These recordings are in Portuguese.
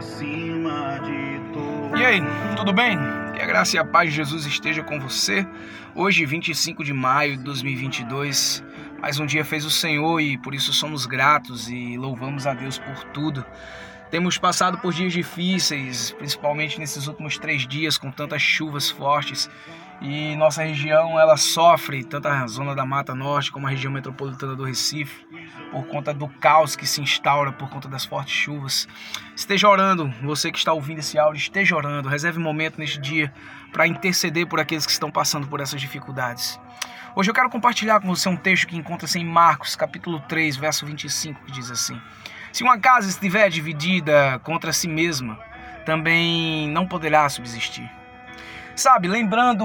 acima de tudo. E aí, tudo bem? Que a graça e a paz de Jesus esteja com você. Hoje, 25 de maio de 2022, mais um dia fez o Senhor e por isso somos gratos e louvamos a Deus por tudo. Temos passado por dias difíceis, principalmente nesses últimos três dias, com tantas chuvas fortes. E nossa região ela sofre, tanto a zona da Mata Norte como a região metropolitana do Recife, por conta do caos que se instaura por conta das fortes chuvas. Esteja orando, você que está ouvindo esse áudio, esteja orando. Reserve um momento neste dia para interceder por aqueles que estão passando por essas dificuldades. Hoje eu quero compartilhar com você um texto que encontra-se em Marcos, capítulo 3, verso 25, que diz assim: se uma casa estiver dividida contra si mesma, também não poderá subsistir. Sabe, lembrando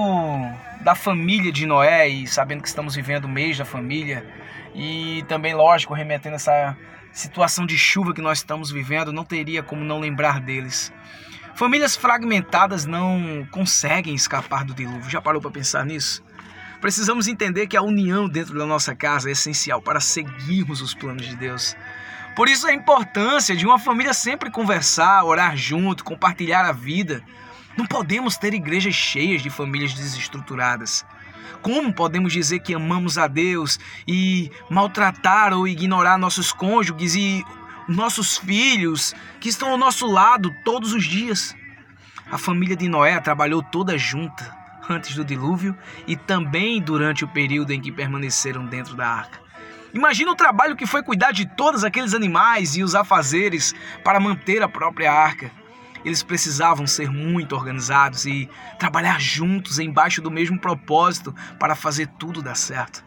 da família de Noé e sabendo que estamos vivendo o mês da família e também, lógico, remetendo essa situação de chuva que nós estamos vivendo, não teria como não lembrar deles. Famílias fragmentadas não conseguem escapar do dilúvio. Já parou para pensar nisso? Precisamos entender que a união dentro da nossa casa é essencial para seguirmos os planos de Deus. Por isso a importância de uma família sempre conversar, orar junto, compartilhar a vida. Não podemos ter igrejas cheias de famílias desestruturadas. Como podemos dizer que amamos a Deus e maltratar ou ignorar nossos cônjuges e nossos filhos que estão ao nosso lado todos os dias? A família de Noé trabalhou toda junta antes do dilúvio e também durante o período em que permaneceram dentro da arca. Imagina o trabalho que foi cuidar de todos aqueles animais e os afazeres para manter a própria arca. Eles precisavam ser muito organizados e trabalhar juntos embaixo do mesmo propósito para fazer tudo dar certo.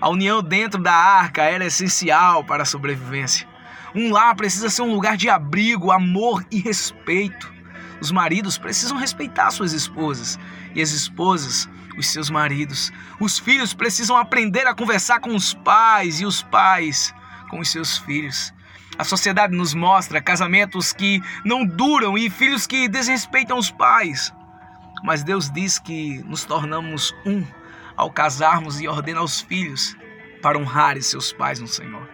A união dentro da arca era essencial para a sobrevivência. Um lar precisa ser um lugar de abrigo, amor e respeito. Os maridos precisam respeitar suas esposas e as esposas os seus maridos. Os filhos precisam aprender a conversar com os pais e os pais com os seus filhos. A sociedade nos mostra casamentos que não duram e filhos que desrespeitam os pais. Mas Deus diz que nos tornamos um ao casarmos e ordena aos filhos para honrar seus pais no Senhor.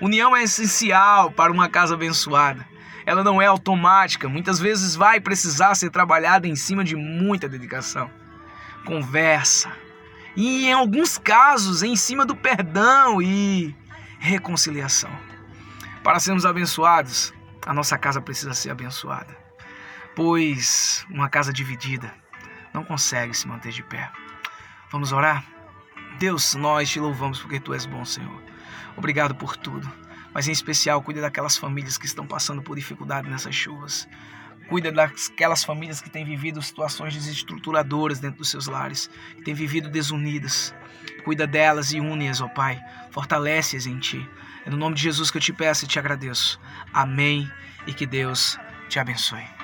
União é essencial para uma casa abençoada. Ela não é automática, muitas vezes vai precisar ser trabalhada em cima de muita dedicação conversa. E em alguns casos, em cima do perdão e reconciliação. Para sermos abençoados, a nossa casa precisa ser abençoada. Pois uma casa dividida não consegue se manter de pé. Vamos orar? Deus, nós te louvamos porque tu és bom, Senhor. Obrigado por tudo. Mas em especial, cuida daquelas famílias que estão passando por dificuldade nessas chuvas. Cuida daquelas famílias que têm vivido situações desestruturadoras dentro dos seus lares, que têm vivido desunidas. Cuida delas e une-as, ó Pai. Fortalece-as em Ti. É no nome de Jesus que eu te peço e te agradeço. Amém e que Deus te abençoe.